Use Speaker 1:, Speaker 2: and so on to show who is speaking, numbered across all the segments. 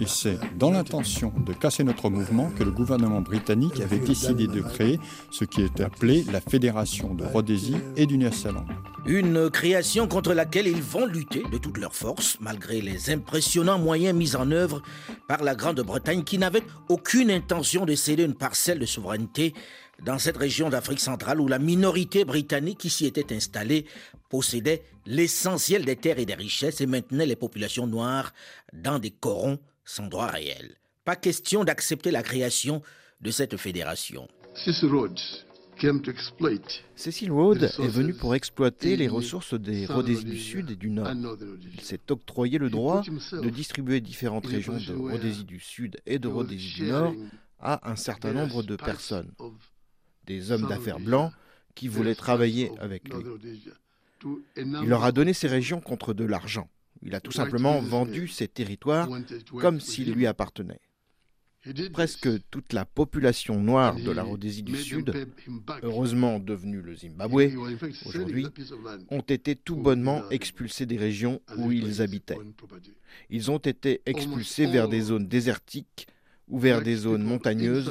Speaker 1: Et c'est dans l'intention de casser notre mouvement que le gouvernement britannique avait décidé de créer ce qui est appelé la Fédération de Rhodésie et du Nyasaland.
Speaker 2: Une création contre laquelle ils vont lutter de toutes leurs forces, malgré les impressionnants moyens mis en œuvre par la Grande-Bretagne qui n'avait aucune intention de céder une parcelle de souveraineté dans cette région d'Afrique centrale où la minorité britannique qui s'y était installée possédait l'essentiel des terres et des richesses et maintenait les populations noires dans des corons sans droit réel. Pas question d'accepter la création de cette fédération.
Speaker 3: Cecil Rhodes est venu pour exploiter les ressources des Rhodésies du Sud et du Nord. Il s'est octroyé le droit de distribuer différentes régions de Rhodésie du Sud et de Rhodésie du Nord à un certain nombre de personnes, des hommes d'affaires blancs qui voulaient travailler avec lui. Il leur a donné ces régions contre de l'argent. Il a tout simplement vendu ces territoires comme s'ils lui appartenaient. Presque toute la population noire de la Rhodésie du Sud, heureusement devenue le Zimbabwe aujourd'hui, ont été tout bonnement expulsés des régions où ils habitaient. Ils ont été expulsés vers des zones désertiques ou vers des zones montagneuses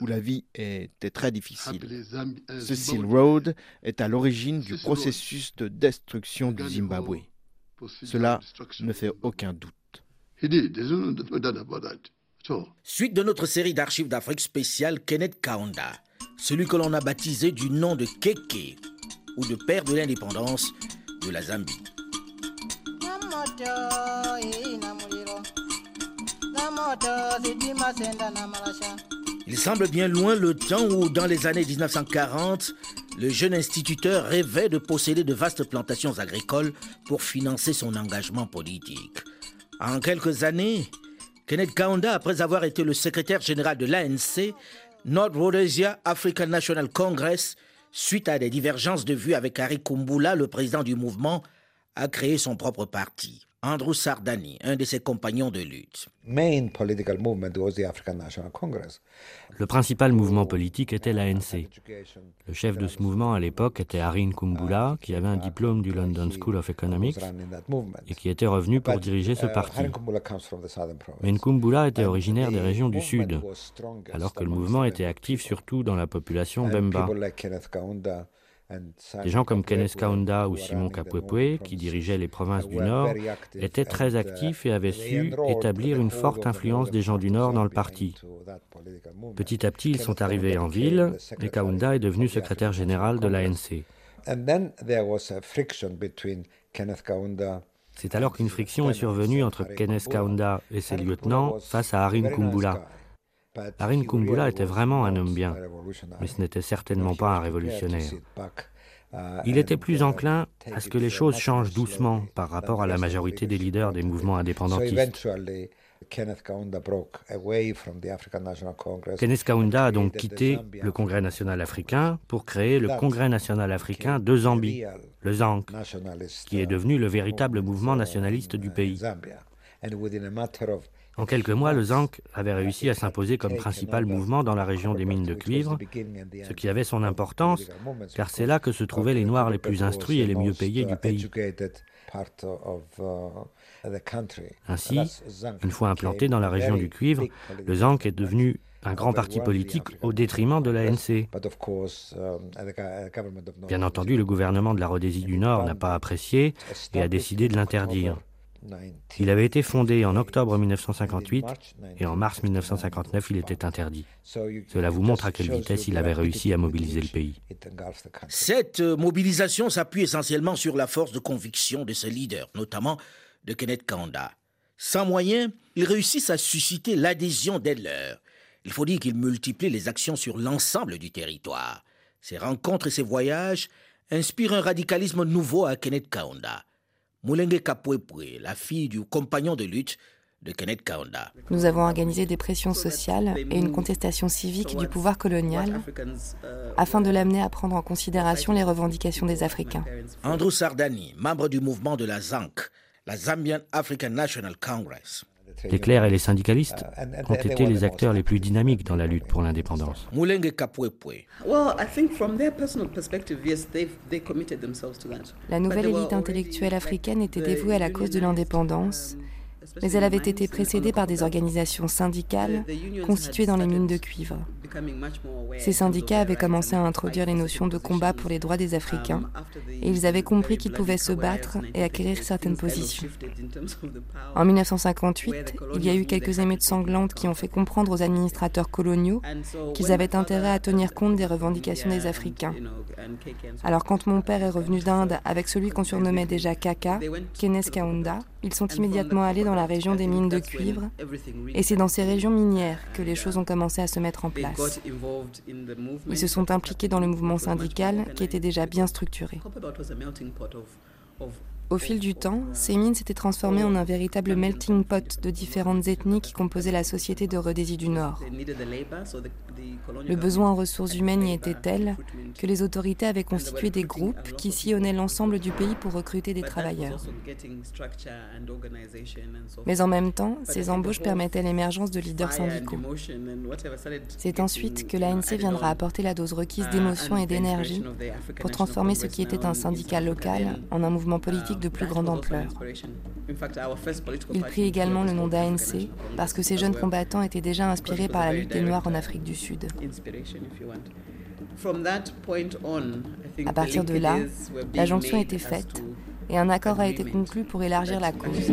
Speaker 3: où la vie était très difficile. Cecil Road est à l'origine du processus de destruction du Zimbabwe. Cela ne fait aucun doute.
Speaker 2: Suite de notre série d'archives d'Afrique spéciale Kenneth Kaunda, celui que l'on a baptisé du nom de Keke, ou de père de l'indépendance de la Zambie. Il semble bien loin le temps où, dans les années 1940, le jeune instituteur rêvait de posséder de vastes plantations agricoles pour financer son engagement politique. En quelques années, Kenneth Kaunda, après avoir été le secrétaire général de l'ANC, North Rhodesia African National Congress, suite à des divergences de vues avec Harry Kumbula, le président du mouvement, a créé son propre parti. Andrew Sardani, un de ses compagnons de lutte.
Speaker 4: Le principal mouvement politique était l'ANC. Le chef de ce mouvement à l'époque était Harin Kumbula, qui avait un diplôme du London School of Economics et qui était revenu pour diriger ce parti. Mais Nkumbula était originaire des régions du Sud, alors que le mouvement était actif surtout dans la population Bemba. Des gens comme Kenneth Kaunda ou Simon Kapwepwe, qui dirigeaient les provinces du Nord, étaient très actifs et avaient su établir une forte influence des gens du Nord dans le parti. Petit à petit, ils sont arrivés en ville et Kaunda est devenu secrétaire général de l'ANC. C'est alors qu'une friction est survenue entre Kenneth Kaunda et ses lieutenants face à Harin Kumbula. Harin Kumbula était vraiment un homme bien, mais ce n'était certainement pas un révolutionnaire. Il était plus enclin à ce que les choses changent doucement par rapport à la majorité des leaders des mouvements indépendantistes. Kenneth Kaunda a donc quitté le Congrès national africain pour créer le Congrès national africain de Zambie, le ZANC, qui est devenu le véritable mouvement nationaliste du pays. En quelques mois, le ZANC avait réussi à s'imposer comme principal mouvement dans la région des mines de cuivre, ce qui avait son importance, car c'est là que se trouvaient les Noirs les plus instruits et les mieux payés du pays. Ainsi, une fois implanté dans la région du cuivre, le ZANC est devenu un grand parti politique au détriment de l'ANC. Bien entendu, le gouvernement de la Rhodésie du Nord n'a pas apprécié et a décidé de l'interdire. Il avait été fondé en octobre 1958 et en mars 1959 il était interdit. Cela vous montre à quelle vitesse il avait réussi à mobiliser le pays.
Speaker 2: Cette mobilisation s'appuie essentiellement sur la force de conviction de ses leaders, notamment de Kenneth Kanda. Sans moyens, ils réussissent à susciter l'adhésion des leurs. Il faut dire qu'ils multiplient les actions sur l'ensemble du territoire. Ces rencontres et ces voyages inspirent un radicalisme nouveau à Kenneth Kaunda. Mulenge Kapwepwe, la fille du compagnon de lutte, de Kenneth Kaunda.
Speaker 5: Nous avons organisé des pressions sociales et une contestation civique du pouvoir colonial afin de l'amener à prendre en considération les revendications des Africains.
Speaker 2: Andrew Sardani, membre du mouvement de la ZANC, la Zambian African National Congress.
Speaker 4: Les clercs et les syndicalistes ont été les acteurs les plus dynamiques dans la lutte pour l'indépendance.
Speaker 5: La nouvelle élite intellectuelle africaine était dévouée à la cause de l'indépendance mais elle avait été précédée par des organisations syndicales constituées dans les mines de cuivre. Ces syndicats avaient commencé à introduire les notions de combat pour les droits des Africains et ils avaient compris qu'ils pouvaient se battre et acquérir certaines positions. En 1958, il y a eu quelques émeutes sanglantes qui ont fait comprendre aux administrateurs coloniaux qu'ils avaient intérêt à tenir compte des revendications des Africains. Alors quand mon père est revenu d'Inde avec celui qu'on surnommait déjà Kaka, Kenes Kaunda, ils sont immédiatement allés dans la région des mines de cuivre et c'est dans ces régions minières que les choses ont commencé à se mettre en place. Ils se sont impliqués dans le mouvement syndical qui était déjà bien structuré. Au fil du temps, ces mines s'étaient transformées en un véritable melting pot de différentes ethnies qui composaient la société de Rhodésie du Nord. Le besoin en ressources humaines y était tel que les autorités avaient constitué des groupes qui sillonnaient l'ensemble du pays pour recruter des travailleurs. Mais en même temps, ces embauches permettaient l'émergence de leaders syndicaux. C'est ensuite que l'ANC viendra apporter la dose requise d'émotion et d'énergie pour transformer ce qui était un syndicat local en un mouvement politique de plus grande ampleur. Il prit également le nom d'ANC parce que ces jeunes combattants étaient déjà inspirés par la lutte des Noirs en Afrique du Sud. À partir de là, la jonction était faite et un accord a été conclu pour élargir la cause.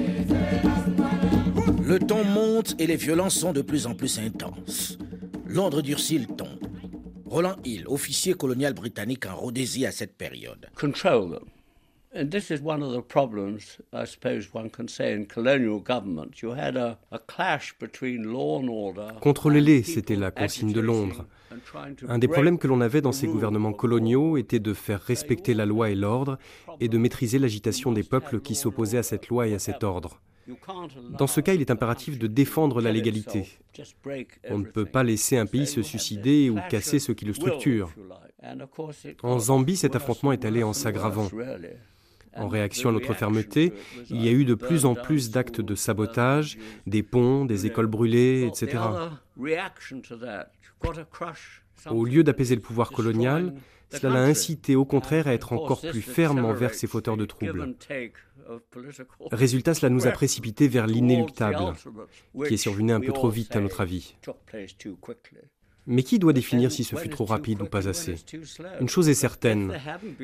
Speaker 2: Le ton monte et les violences sont de plus en plus intenses. Londres durcit le ton. Roland Hill, officier colonial britannique en Rhodésie à cette période.
Speaker 6: Control And this is one of the problems, I suppose one can say, in colonial. You had a, a clash between law and order.
Speaker 7: Contrôlez-les, c'était la consigne de Londres. Un des problèmes que l'on avait dans ces gouvernements coloniaux était de faire respecter la loi et l'ordre et de maîtriser l'agitation des peuples qui s'opposaient à cette loi et à cet ordre. Dans ce cas, il est impératif de défendre la légalité. On ne peut pas laisser un pays se suicider ou casser ce qui le structure. En Zambie, cet affrontement est allé en s'aggravant. En réaction à notre fermeté, il y a eu de plus en plus d'actes de sabotage, des ponts, des écoles brûlées, etc. Au lieu d'apaiser le pouvoir colonial, cela l'a incité au contraire à être encore plus ferme envers ses fauteurs de troubles. Résultat, cela nous a précipités vers l'inéluctable, qui est survenu un peu trop vite à notre avis. Mais qui doit définir si ce fut trop rapide ou pas assez Une chose est certaine,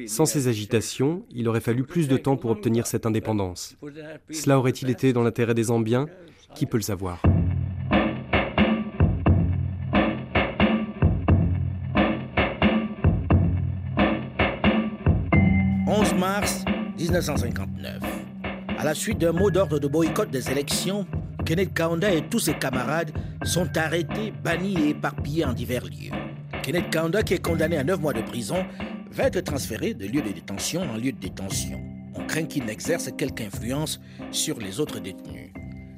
Speaker 7: sans ces agitations, il aurait fallu plus de temps pour obtenir cette indépendance. Cela aurait-il été dans l'intérêt des Zambiens Qui peut le savoir?
Speaker 2: 11 mars 1959. À la suite d'un mot d'ordre de boycott des élections, Kenneth Kaunda et tous ses camarades sont arrêtés, bannis et éparpillés en divers lieux. Kenneth Kaunda, qui est condamné à 9 mois de prison, va être transféré de lieu de détention en lieu de détention. On craint qu'il n'exerce quelque influence sur les autres détenus.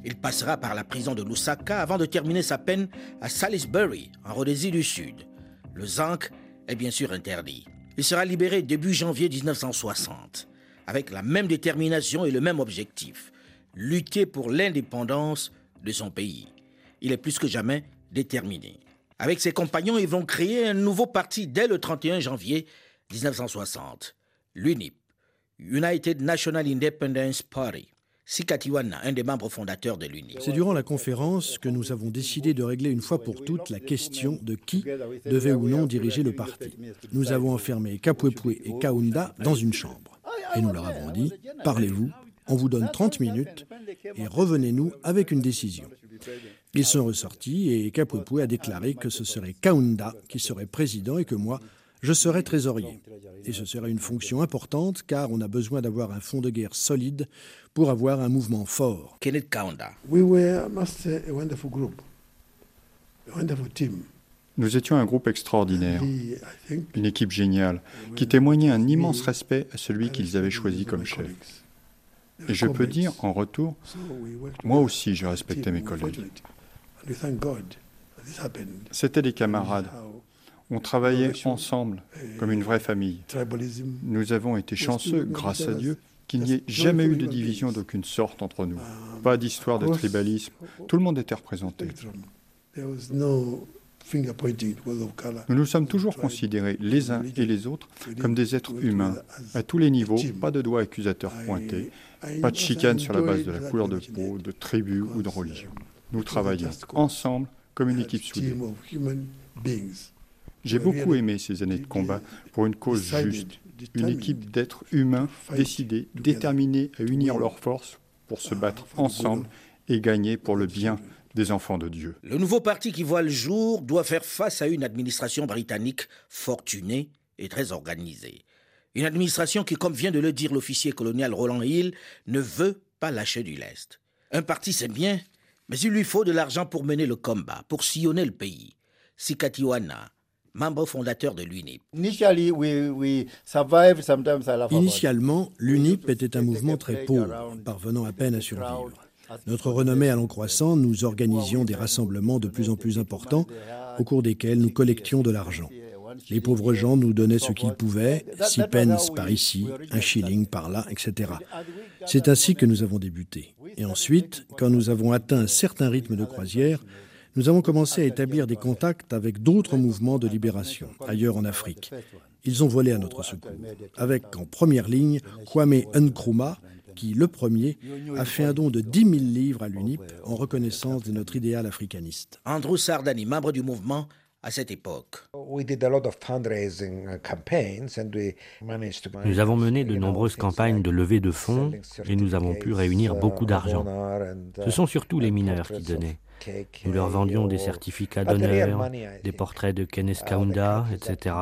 Speaker 2: Il passera par la prison de Lusaka avant de terminer sa peine à Salisbury, en Rhodésie du Sud. Le zinc est bien sûr interdit. Il sera libéré début janvier 1960, avec la même détermination et le même objectif, lutter pour l'indépendance de son pays. Il est plus que jamais déterminé. Avec ses compagnons, ils vont créer un nouveau parti dès le 31 janvier 1960, l'UNIP, United National Independence Party. Sikatiwana, un des membres fondateurs de l'UNIP.
Speaker 8: C'est durant la conférence que nous avons décidé de régler une fois pour toutes la question de qui devait ou non diriger le parti. Nous avons enfermé Kapwepwe et Kaunda dans une chambre. Et nous leur avons dit, parlez-vous, on vous donne 30 minutes et revenez-nous avec une décision. Ils sont ressortis et Kapwepwe a déclaré que ce serait Kaunda qui serait président et que moi, je serais trésorier. Et ce serait une fonction importante car on a besoin d'avoir un fonds de guerre solide pour avoir un mouvement fort.
Speaker 2: Kenneth Kaunda?
Speaker 1: Nous étions un groupe extraordinaire, une équipe géniale, qui témoignait un immense respect à celui qu'ils avaient choisi comme chef. Et je peux dire en retour, moi aussi je respectais mes collègues. C'étaient des camarades. On travaillait ensemble comme une vraie famille. Nous avons été chanceux, grâce à Dieu, qu'il n'y ait jamais eu de division d'aucune sorte entre nous. Pas d'histoire de tribalisme. Tout le monde était représenté. Nous nous sommes toujours considérés les uns et les autres comme des êtres humains, à tous les niveaux, pas de doigts accusateurs pointés, pas de chicane sur la base de la couleur de peau, de tribu ou de religion. Nous travaillons ensemble comme une équipe soudée. J'ai beaucoup aimé ces années de combat pour une cause juste, une équipe d'êtres humains décidés, déterminés à unir leurs forces pour se battre ensemble et gagner pour le bien des enfants de Dieu.
Speaker 2: Le nouveau parti qui voit le jour doit faire face à une administration britannique fortunée et très organisée. Une administration qui, comme vient de le dire l'officier colonial Roland Hill, ne veut pas lâcher du lest. Un parti, c'est bien, mais il lui faut de l'argent pour mener le combat, pour sillonner le pays. Sikatiwana, membre fondateur de l'UNIP.
Speaker 8: Initialement, l'UNIP était un mouvement très pauvre, parvenant à peine à survivre. Notre renommée allant croissant, nous organisions des rassemblements de plus en plus importants au cours desquels nous collections de l'argent. Les pauvres gens nous donnaient ce qu'ils pouvaient, six pence par ici, un shilling par là, etc. C'est ainsi que nous avons débuté. Et ensuite, quand nous avons atteint un certain rythme de croisière, nous avons commencé à établir des contacts avec d'autres mouvements de libération, ailleurs en Afrique. Ils ont volé à notre secours, avec en première ligne Kwame Nkrumah, qui, le premier, a fait un don de 10 000 livres à l'UNIP en reconnaissance de notre idéal africaniste.
Speaker 2: Andrew Sardani, membre du mouvement, à cette époque.
Speaker 4: Nous avons mené de nombreuses campagnes de levée de fonds et nous avons pu réunir beaucoup d'argent. Ce sont surtout les mineurs qui donnaient. Nous leur vendions des certificats d'honneur, des portraits de Kenneth Kaunda, etc.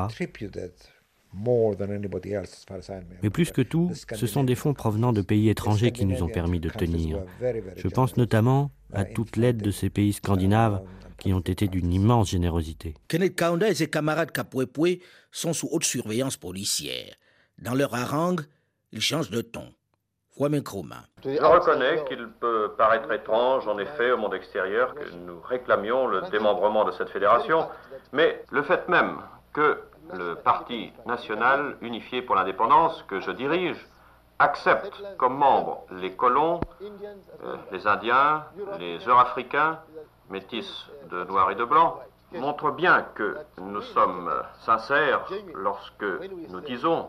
Speaker 4: Mais plus que tout, ce sont des fonds provenant de pays étrangers qui nous ont permis de tenir. Je pense notamment à toute l'aide de ces pays scandinaves qui ont été d'une immense générosité.
Speaker 2: Kenneth Kaunda et ses camarades Kapwepwe sont sous haute surveillance policière. Dans leur harangue, ils changent de ton.
Speaker 9: Je reconnais qu'il peut paraître étrange, en effet, au monde extérieur, que nous réclamions le démembrement de cette fédération, mais le fait même que le Parti national unifié pour l'indépendance que je dirige accepte comme membres les colons, euh, les Indiens, les Eurafricains, métis de noir et de blanc, montre bien que nous sommes sincères lorsque nous disons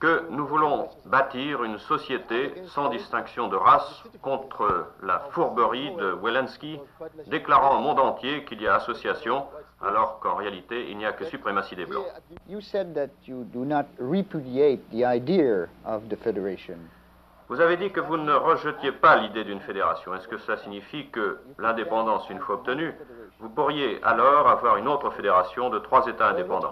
Speaker 9: que nous voulons bâtir une société sans distinction de race contre la fourberie de Welensky, déclarant au monde entier qu'il y a association alors qu'en réalité, il n'y a que suprématie des Blancs. Vous avez dit que vous ne rejetiez pas l'idée d'une fédération. Est-ce que cela signifie que l'indépendance, une fois obtenue, vous pourriez alors avoir une autre fédération de trois États indépendants?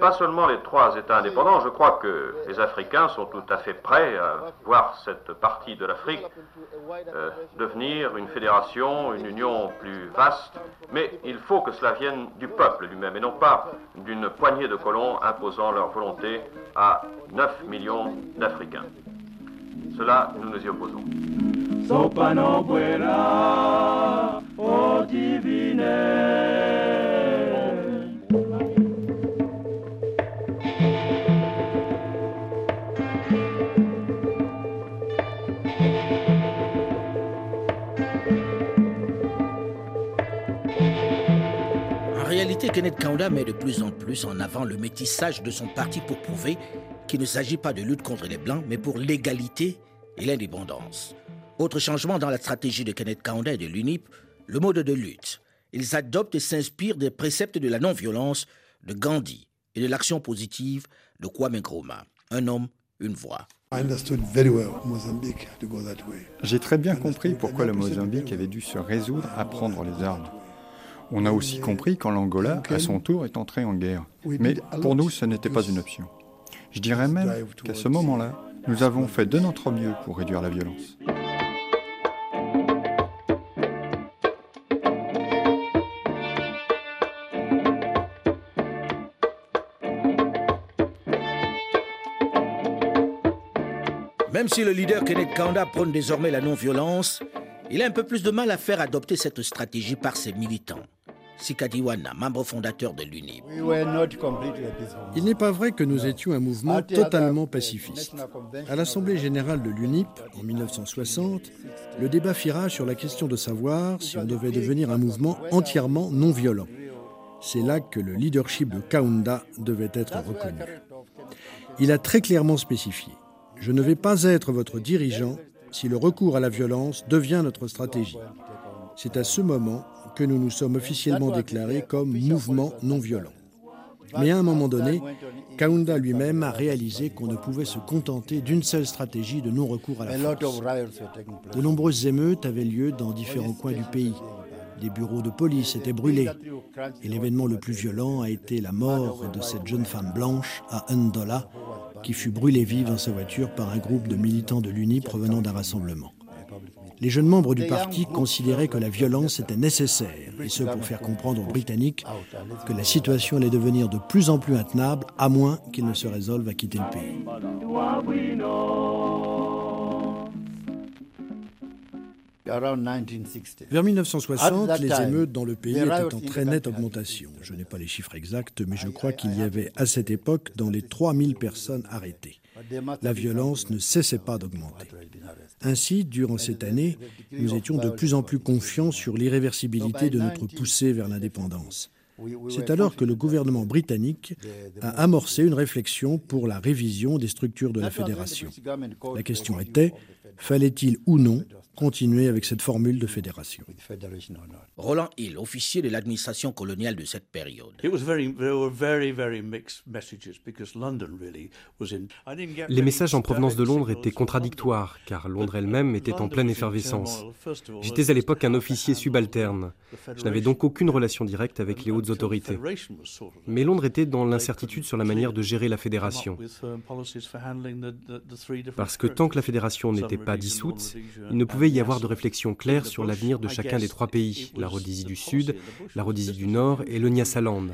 Speaker 9: Pas seulement les trois États indépendants, je crois que les Africains sont tout à fait prêts à voir cette partie de l'Afrique euh, devenir une fédération, une union plus vaste, mais il faut que cela vienne du peuple lui-même et non pas d'une poignée de colons imposant leur volonté à 9 millions d'Africains. Cela, nous nous y opposons.
Speaker 2: Kenneth Kaunda met de plus en plus en avant le métissage de son parti pour prouver qu'il ne s'agit pas de lutte contre les Blancs, mais pour l'égalité et l'indépendance. Autre changement dans la stratégie de Kenneth Kaunda et de l'UNIP, le mode de lutte. Ils adoptent et s'inspirent des préceptes de la non-violence de Gandhi et de l'action positive de Kwame Nkrumah. Un homme, une voix.
Speaker 1: J'ai très bien compris pourquoi le Mozambique avait dû se résoudre à prendre les armes. On a aussi compris quand l'Angola, à son tour, est entré en guerre. Mais pour nous, ce n'était pas une option. Je dirais même qu'à ce moment-là, nous avons fait de notre mieux pour réduire la violence.
Speaker 2: Même si le leader Kenneth Kaunda prône désormais la non-violence, il a un peu plus de mal à faire adopter cette stratégie par ses militants. Sikadiwana, membre fondateur de l'UNIP.
Speaker 8: Il n'est pas vrai que nous étions un mouvement totalement pacifiste. À l'Assemblée générale de l'UNIP, en 1960, le débat fira sur la question de savoir si on devait devenir un mouvement entièrement non violent. C'est là que le leadership de Kaunda devait être reconnu. Il a très clairement spécifié Je ne vais pas être votre dirigeant si le recours à la violence devient notre stratégie. C'est à ce moment que nous nous sommes officiellement déclarés comme mouvement non violent. Mais à un moment donné, Kaunda lui-même a réalisé qu'on ne pouvait se contenter d'une seule stratégie de non-recours à la force. De nombreuses émeutes avaient lieu dans différents coins du pays. Des bureaux de police étaient brûlés. Et l'événement le plus violent a été la mort de cette jeune femme blanche à Ndola, qui fut brûlée vive dans sa voiture par un groupe de militants de l'UNI provenant d'un rassemblement. Les jeunes membres du parti considéraient que la violence était nécessaire, et ce pour faire comprendre aux Britanniques que la situation allait devenir de plus en plus intenable, à moins qu'ils ne se résolvent à quitter le pays. Vers 1960, les émeutes dans le pays étaient en très nette augmentation. Je n'ai pas les chiffres exacts, mais je crois qu'il y avait à cette époque dans les 3000 personnes arrêtées. La violence ne cessait pas d'augmenter. Ainsi, durant cette année, nous étions de plus en plus confiants sur l'irréversibilité de notre poussée vers l'indépendance. C'est alors que le gouvernement britannique a amorcé une réflexion pour la révision des structures de la fédération. La question était, fallait-il ou non continuer avec cette formule de fédération.
Speaker 2: Roland Hill, officier de l'administration coloniale de cette période.
Speaker 7: Les messages en provenance de Londres étaient contradictoires, car Londres elle-même était en pleine effervescence. J'étais à l'époque un officier subalterne. Je n'avais donc aucune relation directe avec les hautes autorités. Mais Londres était dans l'incertitude sur la manière de gérer la fédération. Parce que tant que la fédération n'était pas dissoute, il ne pouvait y avoir de réflexion claire sur l'avenir de chacun des trois pays, la Rhodésie du Sud, la Rhodésie du Nord et le Nyasaland.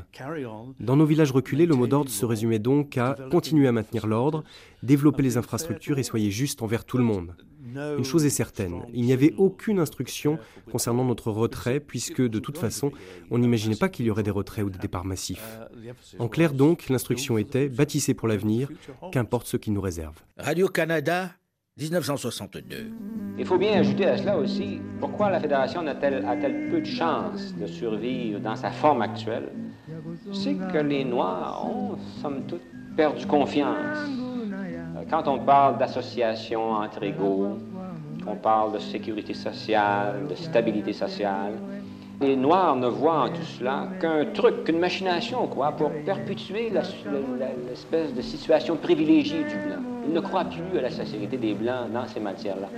Speaker 7: Dans nos villages reculés, le mot d'ordre se résumait donc à continuer à maintenir l'ordre, développer les infrastructures et soyez juste envers tout le monde. Une chose est certaine, il n'y avait aucune instruction concernant notre retrait, puisque de toute façon, on n'imaginait pas qu'il y aurait des retraits ou des départs massifs. En clair donc, l'instruction était bâtissez pour l'avenir, qu'importe ce qu'il nous réserve.
Speaker 2: Radio-Canada, 1962.
Speaker 10: Il faut bien ajouter à cela aussi pourquoi la Fédération a-t-elle peu de chances de survivre dans sa forme actuelle? C'est que les Noirs ont, somme toute, perdu confiance. Quand on parle d'association entre égaux, on parle de sécurité sociale, de stabilité sociale, les Noirs ne voient en tout cela qu'un truc, qu'une machination, quoi, pour perpétuer l'espèce de situation privilégiée du blanc. Ils ne croient plus à la sincérité des Blancs dans ces matières-là.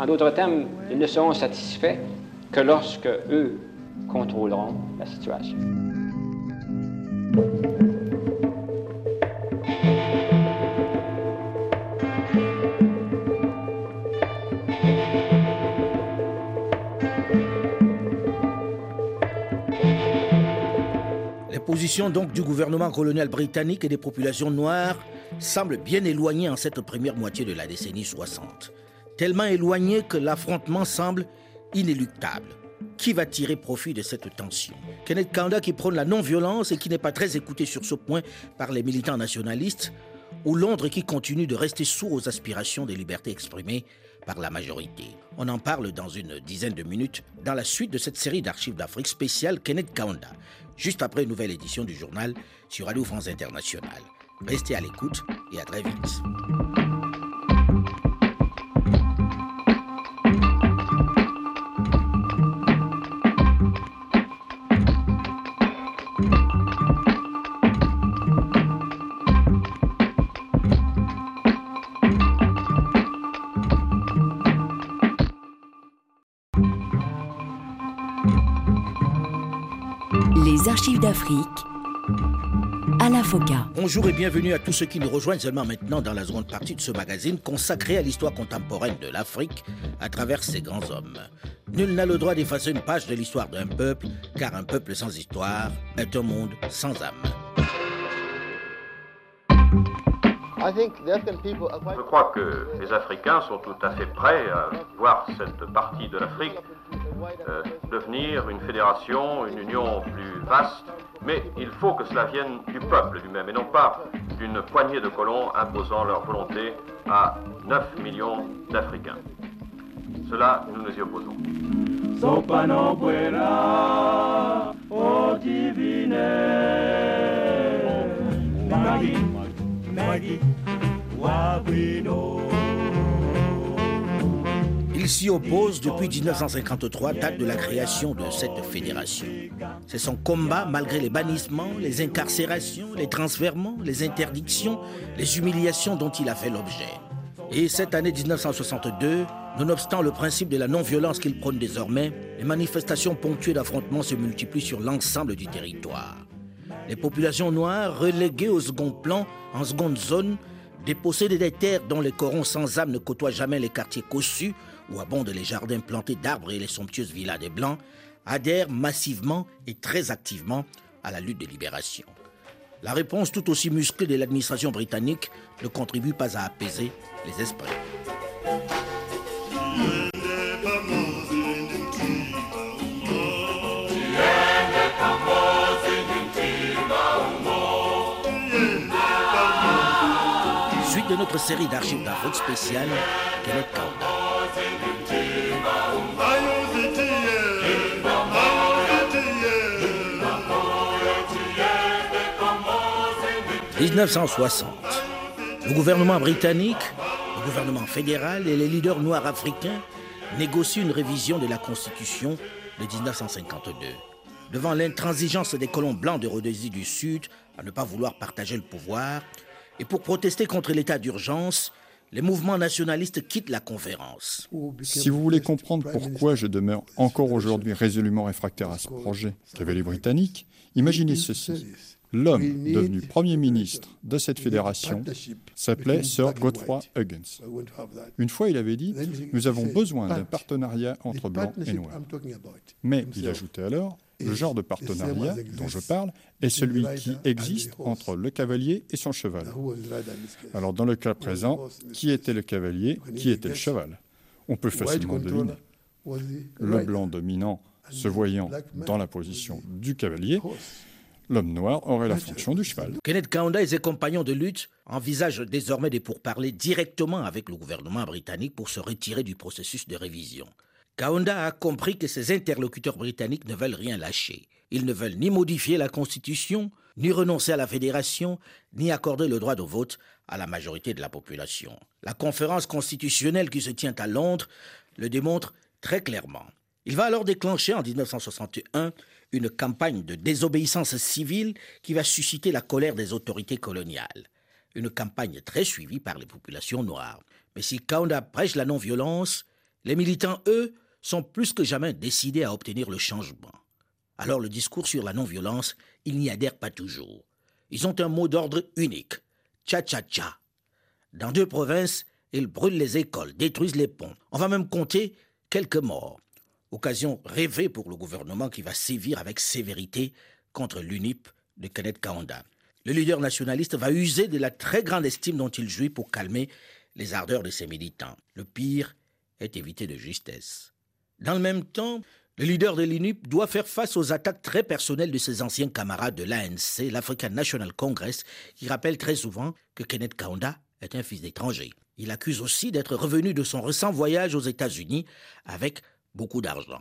Speaker 10: En d'autres termes, ils ne seront satisfaits que lorsque eux contrôleront la situation.
Speaker 2: position donc du gouvernement colonial britannique et des populations noires semble bien éloignée en cette première moitié de la décennie 60. Tellement éloignée que l'affrontement semble inéluctable. Qui va tirer profit de cette tension? Kenneth Kaunda qui prône la non-violence et qui n'est pas très écouté sur ce point par les militants nationalistes, ou Londres qui continue de rester sourd aux aspirations des libertés exprimées par la majorité. On en parle dans une dizaine de minutes dans la suite de cette série d'archives d'Afrique spéciale Kenneth Kaunda, juste après une nouvelle édition du journal sur Radio France Internationale. Restez à l'écoute et à très vite.
Speaker 11: archives d'Afrique FOCA.
Speaker 2: Bonjour et bienvenue à tous ceux qui nous rejoignent seulement maintenant dans la seconde partie de ce magazine consacré à l'histoire contemporaine de l'Afrique à travers ses grands hommes. Nul n'a le droit d'effacer une page de l'histoire d'un peuple, car un peuple sans histoire est un monde sans âme.
Speaker 9: Je crois que les Africains sont tout à fait prêts à voir cette partie de l'Afrique euh, devenir une fédération, une union plus vaste, mais il faut que cela vienne du peuple lui-même et non pas d'une poignée de colons imposant leur volonté à 9 millions d'Africains. Cela, nous nous y opposons.
Speaker 2: Il s'y oppose depuis 1953, date de la création de cette fédération. C'est son combat malgré les bannissements, les incarcérations, les transferments, les interdictions, les humiliations dont il a fait l'objet. Et cette année 1962, nonobstant le principe de la non-violence qu'il prône désormais, les manifestations ponctuées d'affrontements se multiplient sur l'ensemble du territoire. Les populations noires, reléguées au second plan, en seconde zone, dépossédées des terres dont les corons sans âme ne côtoient jamais les quartiers cossus, où abondent les jardins plantés d'arbres et les somptueuses villas des Blancs, adhèrent massivement et très activement à la lutte de libération. La réponse tout aussi musclée de l'administration britannique ne contribue pas à apaiser les esprits. Suite de notre série d'archives d'Afrique spéciale, Kenneth Kaunda. 1960. Le gouvernement britannique, le gouvernement fédéral et les leaders noirs africains négocient une révision de la Constitution de 1952. Devant l'intransigeance des colons blancs de Rhodésie du Sud à ne pas vouloir partager le pouvoir, et pour protester contre l'état d'urgence, les mouvements nationalistes quittent la conférence.
Speaker 1: Si vous voulez comprendre pourquoi je demeure encore aujourd'hui résolument réfractaire à ce projet qu'avaient les Britanniques, imaginez ceci. L'homme devenu Premier ministre de cette fédération s'appelait Sir Godfrey Huggins. Une fois, il avait dit Nous avons besoin d'un partenariat entre blancs et noirs. Mais, il ajoutait alors le genre de partenariat dont je parle est celui qui existe entre le cavalier et son cheval. Alors, dans le cas présent, qui était le cavalier Qui était le cheval? On peut facilement deviner. Le blanc dominant se voyant dans la position du cavalier, l'homme noir aurait la fonction du cheval.
Speaker 2: Kenneth Kaunda et ses compagnons de lutte envisagent désormais de pourparler directement avec le gouvernement britannique pour se retirer du processus de révision. Kaunda a compris que ses interlocuteurs britanniques ne veulent rien lâcher. Ils ne veulent ni modifier la Constitution, ni renoncer à la fédération, ni accorder le droit de vote à la majorité de la population. La conférence constitutionnelle qui se tient à Londres le démontre très clairement. Il va alors déclencher en 1961 une campagne de désobéissance civile qui va susciter la colère des autorités coloniales. Une campagne très suivie par les populations noires. Mais si Kaunda prêche la non-violence, les militants, eux, sont plus que jamais décidés à obtenir le changement. Alors le discours sur la non-violence, ils n'y adhèrent pas toujours. Ils ont un mot d'ordre unique, cha-cha-cha. Dans deux provinces, ils brûlent les écoles, détruisent les ponts. On va même compter quelques morts. Occasion rêvée pour le gouvernement qui va sévir avec sévérité contre l'UNIP de Kenneth Kaunda. Le leader nationaliste va user de la très grande estime dont il jouit pour calmer les ardeurs de ses militants. Le pire est évité de justesse. Dans le même temps, le leader de l'UNIP doit faire face aux attaques très personnelles de ses anciens camarades de l'ANC, l'African National Congress, qui rappellent très souvent que Kenneth Kaunda est un fils d'étranger. Il accuse aussi d'être revenu de son récent voyage aux États-Unis avec beaucoup d'argent,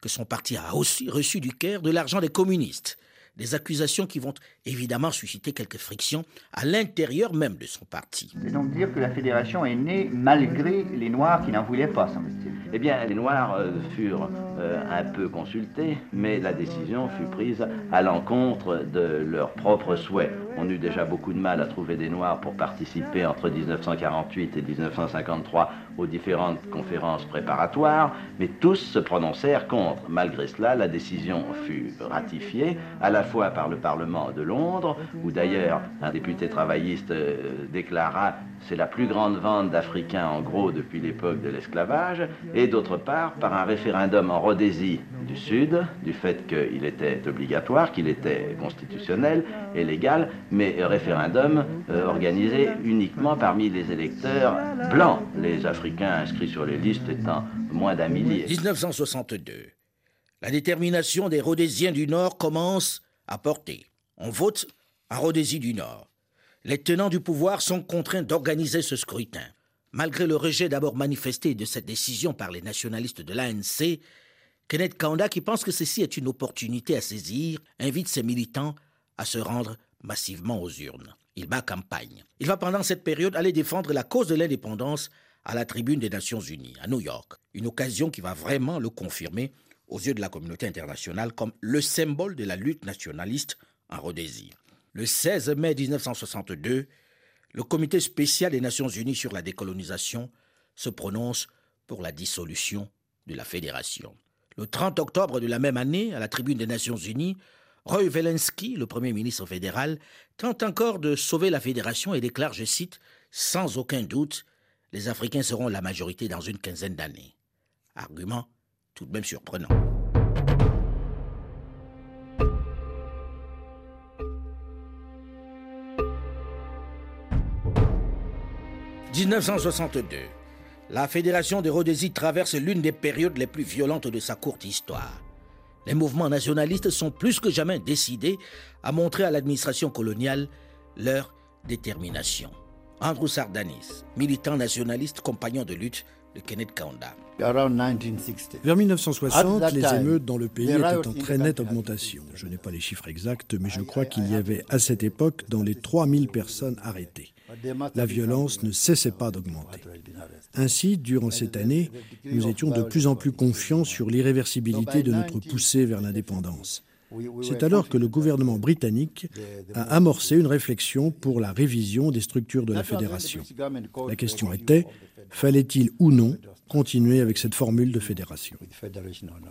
Speaker 2: que son parti a aussi reçu du Caire de l'argent des communistes, des accusations qui vont évidemment susciter quelques frictions à l'intérieur même de son parti.
Speaker 12: C'est donc dire que la fédération est née malgré les Noirs qui n'en voulaient pas, semble-t-il.
Speaker 13: Eh bien, les Noirs euh, furent euh, un peu consultés, mais la décision fut prise à l'encontre de leurs propres souhaits. On eut déjà beaucoup de mal à trouver des Noirs pour participer entre 1948 et 1953 aux différentes conférences préparatoires, mais tous se prononcèrent contre. Malgré cela, la décision fut ratifiée, à la fois par le Parlement de Londres, où d'ailleurs un député travailliste euh, déclara c'est la plus grande vente d'Africains en gros depuis l'époque de l'esclavage, et d'autre part par un référendum en Rhodésie du Sud, du fait qu'il était obligatoire, qu'il était constitutionnel et légal, mais référendum euh, organisé uniquement parmi les électeurs blancs, les Africains inscrits sur les listes étant moins d'un millier.
Speaker 2: 1962. La détermination des Rhodésiens du Nord commence à porter. On vote à Rhodésie du Nord. Les tenants du pouvoir sont contraints d'organiser ce scrutin. Malgré le rejet d'abord manifesté de cette décision par les nationalistes de l'ANC, Kenneth Kaunda, qui pense que ceci est une opportunité à saisir, invite ses militants à se rendre massivement aux urnes. Il bat campagne. Il va pendant cette période aller défendre la cause de l'indépendance à la tribune des Nations Unies, à New York. Une occasion qui va vraiment le confirmer aux yeux de la communauté internationale comme le symbole de la lutte nationaliste en Rhodésie. Le 16 mai 1962, le comité spécial des Nations Unies sur la décolonisation se prononce pour la dissolution de la fédération. Le 30 octobre de la même année, à la tribune des Nations Unies, Roy Velensky, le Premier ministre fédéral, tente encore de sauver la fédération et déclare, je cite, Sans aucun doute, les Africains seront la majorité dans une quinzaine d'années. Argument tout de même surprenant. 1962. La Fédération de Rhodésie traverse l'une des périodes les plus violentes de sa courte histoire. Les mouvements nationalistes sont plus que jamais décidés à montrer à l'administration coloniale leur détermination. Andrew Sardanis, militant nationaliste, compagnon de lutte de Kenneth Kaunda.
Speaker 8: Vers 1960, les émeutes dans le pays étaient en très nette augmentation. Je n'ai pas les chiffres exacts, mais je crois qu'il y avait à cette époque dans les 3000 personnes arrêtées la violence ne cessait pas d'augmenter. Ainsi, durant cette année, nous étions de plus en plus confiants sur l'irréversibilité de notre poussée vers l'indépendance. C'est alors que le gouvernement britannique a amorcé une réflexion pour la révision des structures de la fédération. La question était, fallait-il ou non continuer avec cette formule de fédération?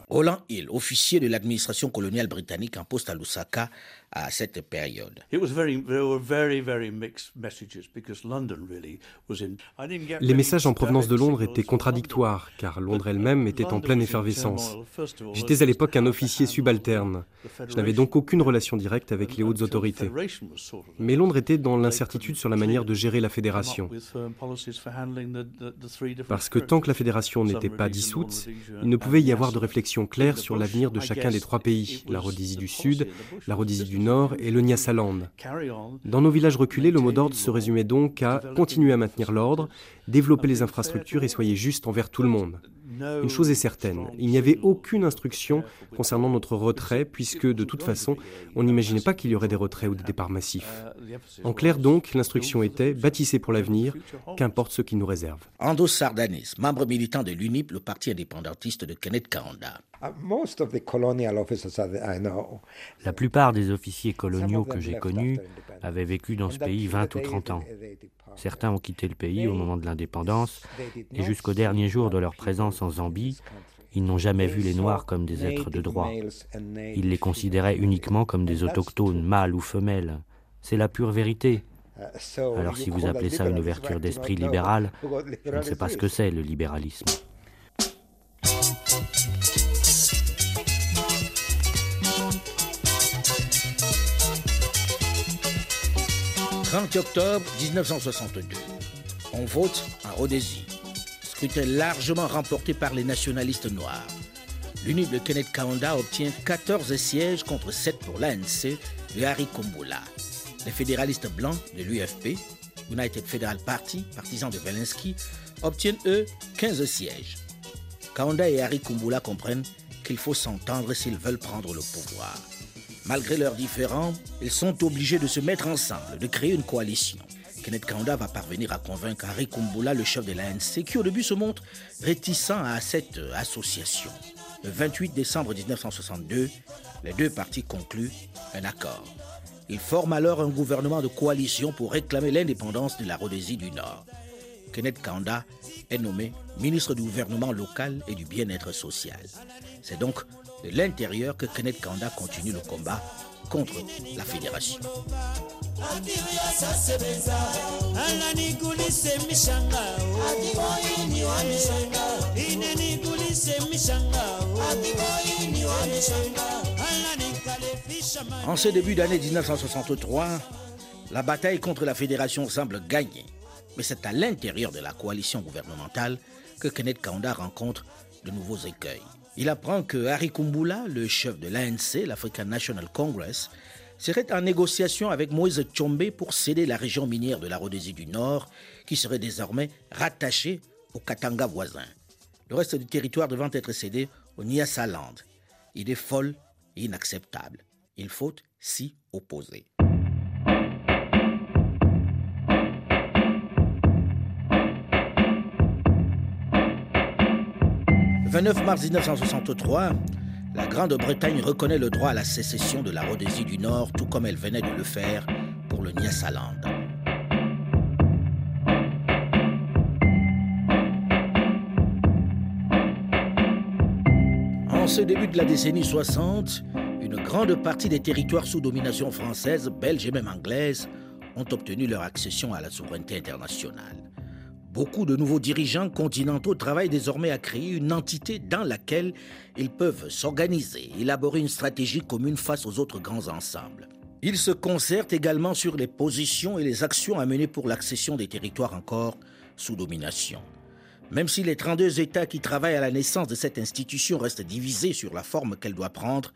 Speaker 2: Roland Hill, officier de l'administration coloniale britannique en poste à Lusaka à cette période.
Speaker 7: Les messages en provenance de Londres étaient contradictoires, car Londres elle-même était en pleine effervescence. J'étais à l'époque un officier subalterne. Je n'avais donc aucune relation directe avec les hautes autorités. Mais Londres était dans l'incertitude sur la manière de gérer la fédération. Parce que tant que la fédération n'était pas dissoute, il ne pouvait y avoir de réflexion claire sur l'avenir de chacun des trois pays, la Rhodésie du Sud, la Rhodésie du Nord et le Nyasaland. Dans nos villages reculés, le mot d'ordre se résumait donc à continuer à maintenir l'ordre, développer les infrastructures et soyez juste envers tout le monde. Une chose est certaine, il n'y avait aucune instruction concernant notre retrait, puisque de toute façon, on n'imaginait pas qu'il y aurait des retraits ou des départs massifs. En clair donc, l'instruction était bâtissez pour l'avenir, qu'importe ce qui nous réserve.
Speaker 2: Ando Sardanis, membre militant de l'UNIP, le parti indépendantiste de Kenneth Kaunda.
Speaker 4: La plupart des officiers coloniaux que j'ai connus avaient vécu dans ce pays 20 ou 30 ans. Certains ont quitté le pays au moment de l'indépendance et jusqu'au dernier jour de leur présence en Zambie, ils n'ont jamais vu les Noirs comme des êtres de droit. Ils les considéraient uniquement comme des autochtones, mâles ou femelles. C'est la pure vérité. Alors si vous appelez ça une ouverture d'esprit libéral, je ne sais pas ce que c'est le libéralisme.
Speaker 2: 30 octobre 1962. On vote en Rhodésie. Scrutin largement remporté par les nationalistes noirs. L'UNIP de Kenneth Kaunda obtient 14 sièges contre 7 pour l'ANC de Harry Kumbula. Les fédéralistes blancs de l'UFP, United Federal Party, partisans de Zelensky, obtiennent eux 15 sièges. Kaunda et Harry Kumbula comprennent qu'il faut s'entendre s'ils veulent prendre le pouvoir. Malgré leurs différends, ils sont obligés de se mettre ensemble, de créer une coalition. Kenneth Kaunda va parvenir à convaincre Harry Kumbula, le chef de l'ANC, qui au début se montre réticent à cette association. Le 28 décembre 1962, les deux partis concluent un accord. Ils forment alors un gouvernement de coalition pour réclamer l'indépendance de la Rhodésie du Nord. Kenneth Kaunda est nommé ministre du gouvernement local et du bien-être social. C'est donc de l'intérieur que Kenneth Kanda continue le combat contre la fédération. En ce début d'année 1963, La bataille contre la fédération semble gagnée, mais c'est à l'intérieur de la coalition gouvernementale que Kenneth Kaunda rencontre de nouveaux écueils. Il apprend que Harry Kumbula, le chef de l'ANC, l'African National Congress, serait en négociation avec Moïse Tchombe pour céder la région minière de la Rhodésie du Nord, qui serait désormais rattachée au Katanga voisin. Le reste du territoire devant être cédé au Nyasaland. Il est folle et inacceptable. Il faut s'y opposer. 29 mars 1963, la Grande-Bretagne reconnaît le droit à la sécession de la Rhodésie du Nord, tout comme elle venait de le faire pour le Nyasaland. En ce début de la décennie 60, une grande partie des territoires sous domination française, belge et même anglaise ont obtenu leur accession à la souveraineté internationale. Beaucoup de nouveaux dirigeants continentaux travaillent désormais à créer une entité dans laquelle ils peuvent s'organiser, élaborer une stratégie commune face aux autres grands ensembles. Ils se concertent également sur les positions et les actions à mener pour l'accession des territoires encore sous domination. Même si les 32 États qui travaillent à la naissance de cette institution restent divisés sur la forme qu'elle doit prendre,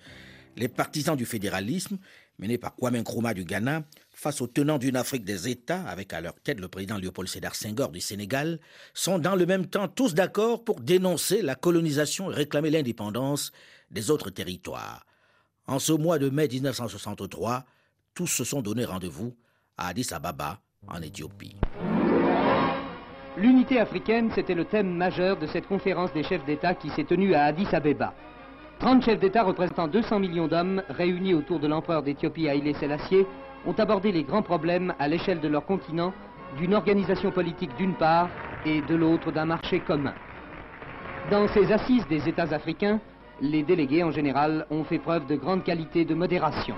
Speaker 2: les partisans du fédéralisme, menés par Kwame Nkrumah du Ghana, face aux tenants d'une Afrique des États, avec à leur tête le président Léopold Sédar Senghor du Sénégal, sont dans le même temps tous d'accord pour dénoncer la colonisation et réclamer l'indépendance des autres territoires. En ce mois de mai 1963, tous se sont donné rendez-vous à Addis Ababa, en Éthiopie.
Speaker 14: L'unité africaine, c'était le thème majeur de cette conférence des chefs d'État qui s'est tenue à Addis Abeba. 30 chefs d'État représentant 200 millions d'hommes réunis autour de l'empereur d'Éthiopie Haïlé Sélassié ont abordé les grands problèmes à l'échelle de leur continent, d'une organisation politique d'une part et de l'autre d'un marché commun. Dans ces assises des États africains, les délégués en général ont fait preuve de grande qualité de modération.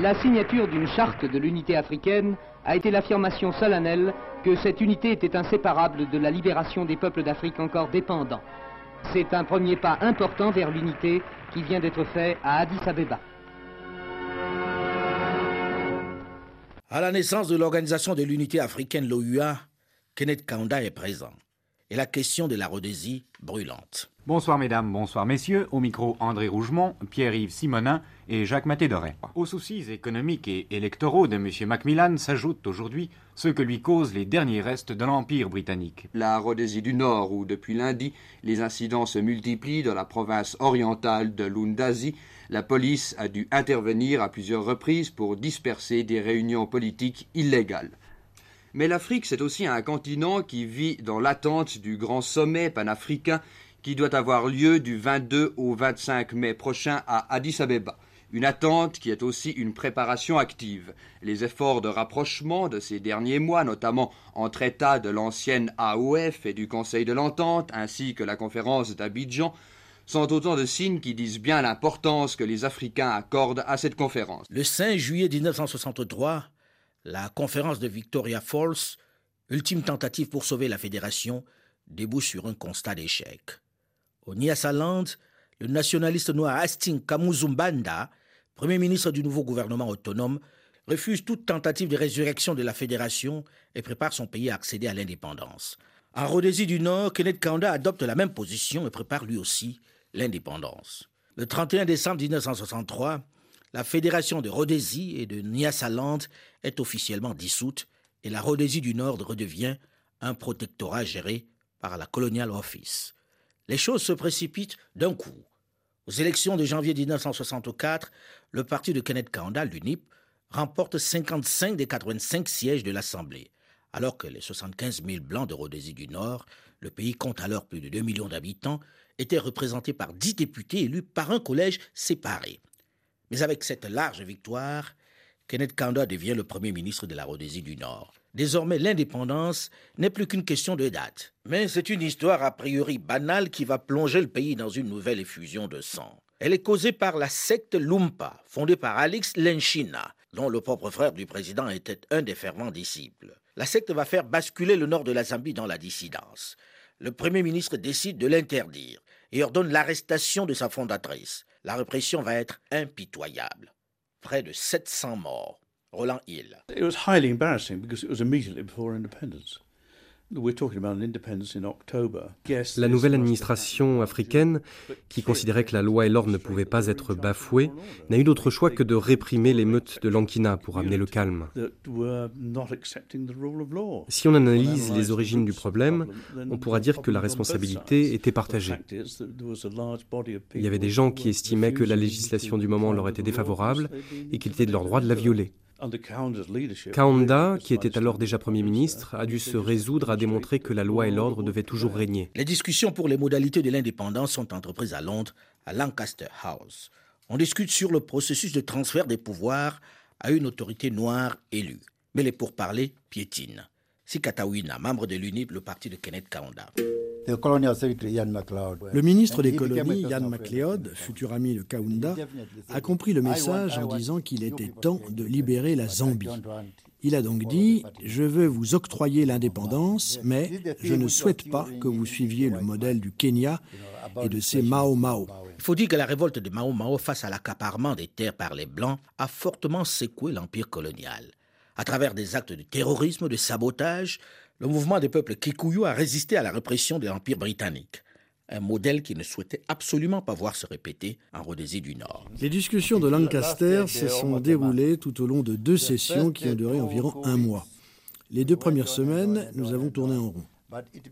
Speaker 14: La signature d'une charte de l'unité africaine a été l'affirmation solennelle que cette unité était inséparable de la libération des peuples d'Afrique encore dépendants. C'est un premier pas important vers l'unité qui vient d'être fait à Addis Abeba.
Speaker 2: À la naissance de l'Organisation de l'Unité africaine, l'OUA, Kenneth Kaunda est présent. Et la question de la Rhodésie brûlante.
Speaker 15: Bonsoir mesdames, bonsoir messieurs. Au micro André Rougemont, Pierre-Yves Simonin et Jacques Matédoret. Aux soucis économiques et électoraux de M. Macmillan s'ajoutent aujourd'hui ceux que lui causent les derniers restes de l'Empire britannique.
Speaker 16: La Rhodésie du Nord, où depuis lundi, les incidents se multiplient dans la province orientale de l'Undazi, la police a dû intervenir à plusieurs reprises pour disperser des réunions politiques illégales. Mais l'Afrique, c'est aussi un continent qui vit dans l'attente du grand sommet panafricain qui doit avoir lieu du 22 au 25 mai prochain à Addis Abeba. Une attente qui est aussi une préparation active. Les efforts de rapprochement de ces derniers mois, notamment entre États de l'ancienne AOF et du Conseil de l'Entente, ainsi que la conférence d'Abidjan, sont autant de signes qui disent bien l'importance que les Africains accordent à cette conférence.
Speaker 2: Le 5 juillet 1963, la conférence de Victoria Falls, ultime tentative pour sauver la fédération, débouche sur un constat d'échec. Au Nyasaland, le nationaliste noir Hastings Kamuzumbanda Premier ministre du nouveau gouvernement autonome, refuse toute tentative de résurrection de la fédération et prépare son pays à accéder à l'indépendance. En Rhodésie du Nord, Kenneth Kaunda adopte la même position et prépare lui aussi l'indépendance. Le 31 décembre 1963, la fédération de Rhodésie et de Nyasaland est officiellement dissoute et la Rhodésie du Nord redevient un protectorat géré par la Colonial Office. Les choses se précipitent d'un coup. Aux élections de janvier 1964, le parti de Kenneth Kaunda, l'UNIP, remporte 55 des 85 sièges de l'Assemblée. Alors que les 75 000 blancs de Rhodésie du Nord, le pays compte alors plus de 2 millions d'habitants, étaient représentés par 10 députés élus par un collège séparé. Mais avec cette large victoire, Kenneth Kaunda devient le premier ministre de la Rhodésie du Nord. Désormais, l'indépendance n'est plus qu'une question de date. Mais c'est une histoire a priori banale qui va plonger le pays dans une nouvelle effusion de sang. Elle est causée par la secte Lumpa, fondée par Alex Lenchina, dont le propre frère du président était un des fervents disciples. La secte va faire basculer le nord de la Zambie dans la dissidence. le Premier ministre décide de l'interdire et ordonne l'arrestation de sa fondatrice. La répression va être impitoyable. Près de 700 morts. Roland Hill.
Speaker 17: It was highly embarrassing because it was immediately before independence.
Speaker 7: La nouvelle administration africaine, qui considérait que la loi et l'ordre ne pouvaient pas être bafoués, n'a eu d'autre choix que de réprimer l'émeute de Lankina pour amener le calme. Si on analyse les origines du problème, on pourra dire que la responsabilité était partagée. Il y avait des gens qui estimaient que la législation du moment leur était défavorable et qu'il était de leur droit de la violer. Kaunda, qui était alors déjà Premier ministre, a dû se résoudre à démontrer que la loi et l'ordre devaient toujours régner.
Speaker 2: Les discussions pour les modalités de l'indépendance sont entreprises à Londres, à Lancaster House. On discute sur le processus de transfert des pouvoirs à une autorité noire élue. Mais les pourparlers piétinent. Sikatawina, membre de l'UNIP, le parti de Kenneth Kaunda.
Speaker 8: Le ministre des colonies, Yann MacLeod, futur ami de Kaunda, a compris le message en disant qu'il était temps de libérer la Zambie. Il a donc dit Je veux vous octroyer l'indépendance, mais je ne souhaite pas que vous suiviez le modèle du Kenya et de ses Mao Mao.
Speaker 2: Il faut dire que la révolte de Mao Mao face à l'accaparement des terres par les Blancs a fortement secoué l'empire colonial. À travers des actes de terrorisme, de sabotage, le mouvement des peuples Kikuyu a résisté à la répression de l'Empire britannique. Un modèle qui ne souhaitait absolument pas voir se répéter en Rhodésie du Nord.
Speaker 8: Les discussions de Lancaster se sont déroulées tout au long de deux sessions qui ont duré environ un mois. Les deux premières semaines, nous avons tourné en rond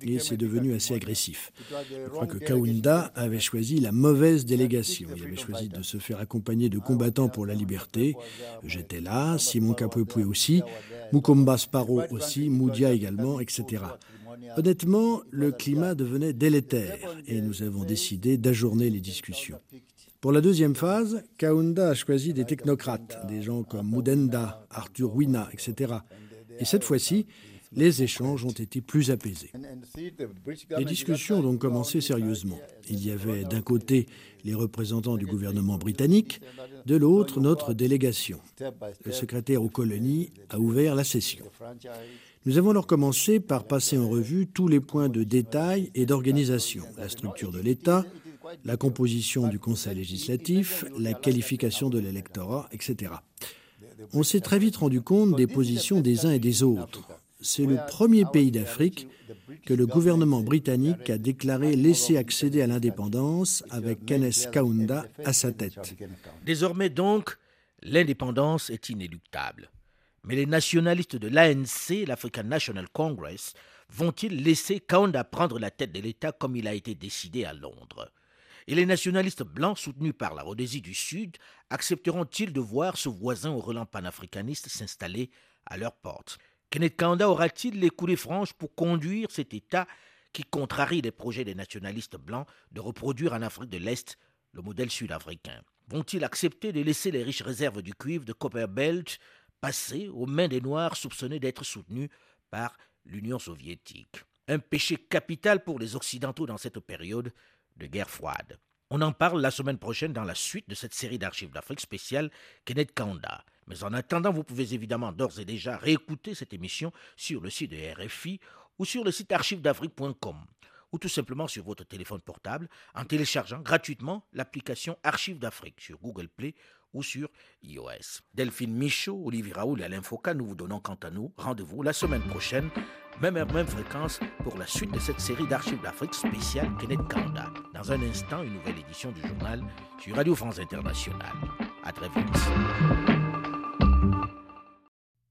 Speaker 8: et c'est devenu assez agressif. Je crois que Kaunda avait choisi la mauvaise délégation. Il avait choisi de se faire accompagner de combattants pour la liberté. J'étais là, Simon Kapwepwe aussi, Mukomba Sparrow aussi, Moudia également, etc. Honnêtement, le climat devenait délétère et nous avons décidé d'ajourner les discussions. Pour la deuxième phase, Kaunda a choisi des technocrates, des gens comme Mudenda, Arthur Wina, etc. Et cette fois-ci, les échanges ont été plus apaisés. Les discussions ont donc commencé sérieusement. Il y avait d'un côté les représentants du gouvernement britannique, de l'autre notre délégation. Le secrétaire aux colonies a ouvert la session. Nous avons alors commencé par passer en revue tous les points de détail et d'organisation, la structure de l'État, la composition du Conseil législatif, la qualification de l'électorat, etc. On s'est très vite rendu compte des positions des uns et des autres c'est le premier pays d'Afrique que le gouvernement britannique a déclaré laisser accéder à l'indépendance avec Kenneth Kaunda à sa tête.
Speaker 2: Désormais donc, l'indépendance est inéluctable. Mais les nationalistes de l'ANC, l'African National Congress, vont-ils laisser Kaunda prendre la tête de l'État comme il a été décidé à Londres? Et les nationalistes blancs soutenus par la Rhodésie du Sud accepteront-ils de voir ce voisin au relent panafricaniste s'installer à leur porte Kenneth Kaunda aura-t-il les coulées franches pour conduire cet État qui contrarie les projets des nationalistes blancs de reproduire en Afrique de l'Est le modèle sud-africain? Vont-ils accepter de laisser les riches réserves du cuivre de Copperbelt passer aux mains des Noirs soupçonnés d'être soutenus par l'Union soviétique? Un péché capital pour les Occidentaux dans cette période de guerre froide. On en parle la semaine prochaine dans la suite de cette série d'archives d'Afrique spéciale Kenneth Kaunda. Mais en attendant, vous pouvez évidemment d'ores et déjà réécouter cette émission sur le site de RFI ou sur le site archivesdafrique.com ou tout simplement sur votre téléphone portable en téléchargeant gratuitement l'application Archives d'Afrique sur Google Play ou sur iOS. Delphine Michaud, Olivier Raoul et Alain Foucault, nous vous donnons quant à nous rendez-vous la semaine prochaine, même heure, même fréquence, pour la suite de cette série d'archives d'Afrique spéciale Kenneth Kanda. Dans un instant, une nouvelle édition du journal sur Radio France Internationale. À très vite.